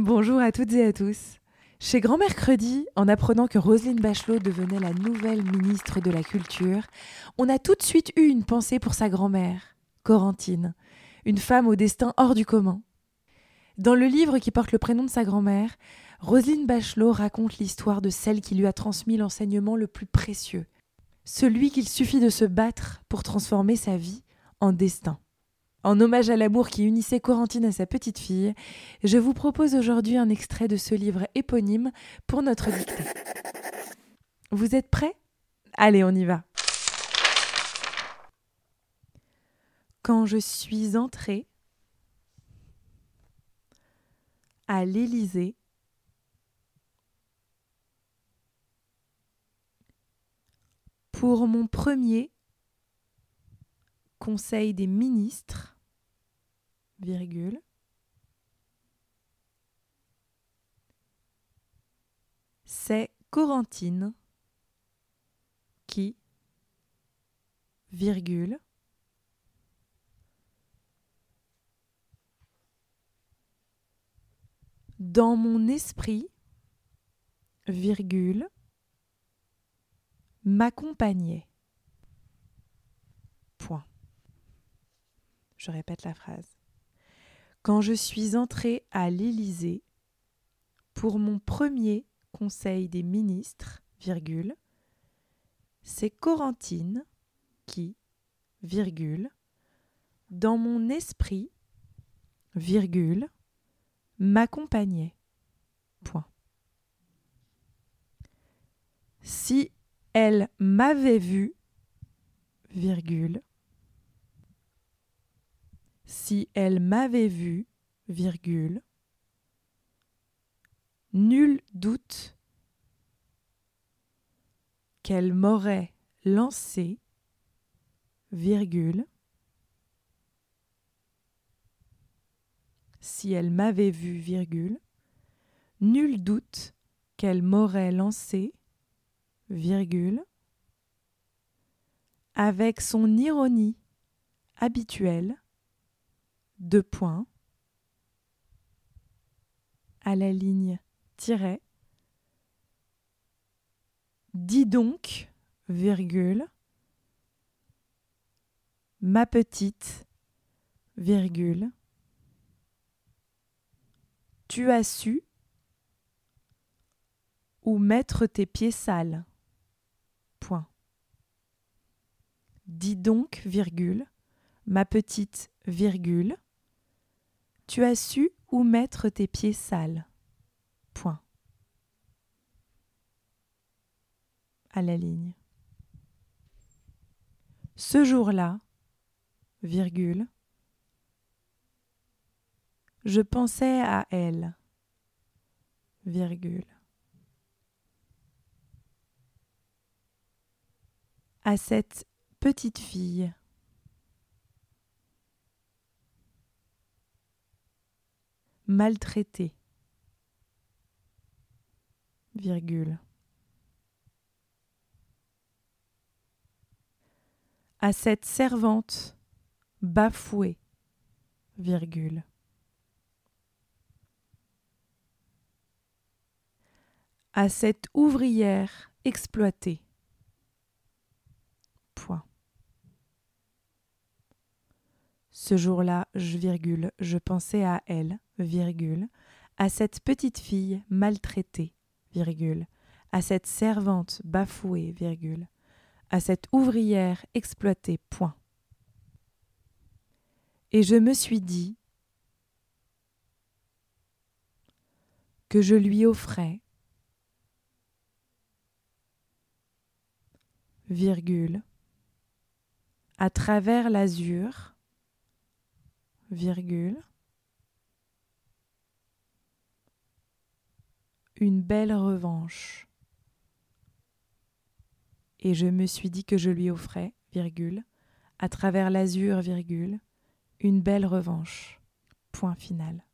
Bonjour à toutes et à tous. Chez Grand Mercredi, en apprenant que Roselyne Bachelot devenait la nouvelle ministre de la Culture, on a tout de suite eu une pensée pour sa grand-mère, Corentine, une femme au destin hors du commun. Dans le livre qui porte le prénom de sa grand-mère, Roselyne Bachelot raconte l'histoire de celle qui lui a transmis l'enseignement le plus précieux, celui qu'il suffit de se battre pour transformer sa vie en destin. En hommage à l'amour qui unissait Corentine à sa petite fille, je vous propose aujourd'hui un extrait de ce livre éponyme pour notre dictée. Vous êtes prêts? Allez, on y va. Quand je suis entrée à l'Élysée, pour mon premier Conseil des ministres, c'est Corentine qui, virgule, dans mon esprit, virgule, m'accompagnait. Point. Je répète la phrase. Quand je suis entrée à l'Élysée pour mon premier conseil des ministres, virgule, c'est Corentine qui, virgule, dans mon esprit, virgule, m'accompagnait. Point. Si elle m'avait vu, si elle m'avait vu, virgule, nul doute qu'elle m'aurait lancé, virgule, si elle m'avait vu, virgule, nul doute qu'elle m'aurait lancé, virgule, avec son ironie habituelle, deux points, à la ligne tiret, dis donc, virgule, ma petite, virgule, tu as su ou mettre tes pieds sales. Point. Dis donc, virgule, ma petite, virgule, tu as su où mettre tes pieds sales. Point. À la ligne. Ce jour-là, virgule, je pensais à elle, virgule. À cette petite fille. Maltraitée, virgule. À cette servante bafouée, virgule. À cette ouvrière exploitée, point. Ce jour-là, je, virgule, je pensais à elle, virgule, à cette petite fille maltraitée, virgule, à cette servante bafouée, virgule, à cette ouvrière exploitée, point. Et je me suis dit que je lui offrais, virgule, à travers l'azur, une belle revanche. Et je me suis dit que je lui offrais, virgule, à travers l'azur, virgule, une belle revanche. Point final.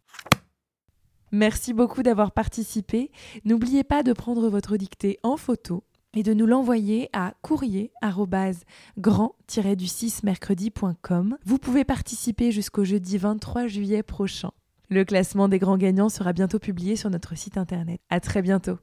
Merci beaucoup d'avoir participé. N'oubliez pas de prendre votre dictée en photo et de nous l'envoyer à courrier grand-du6mercredi.com. Vous pouvez participer jusqu'au jeudi 23 juillet prochain. Le classement des grands gagnants sera bientôt publié sur notre site internet. À très bientôt.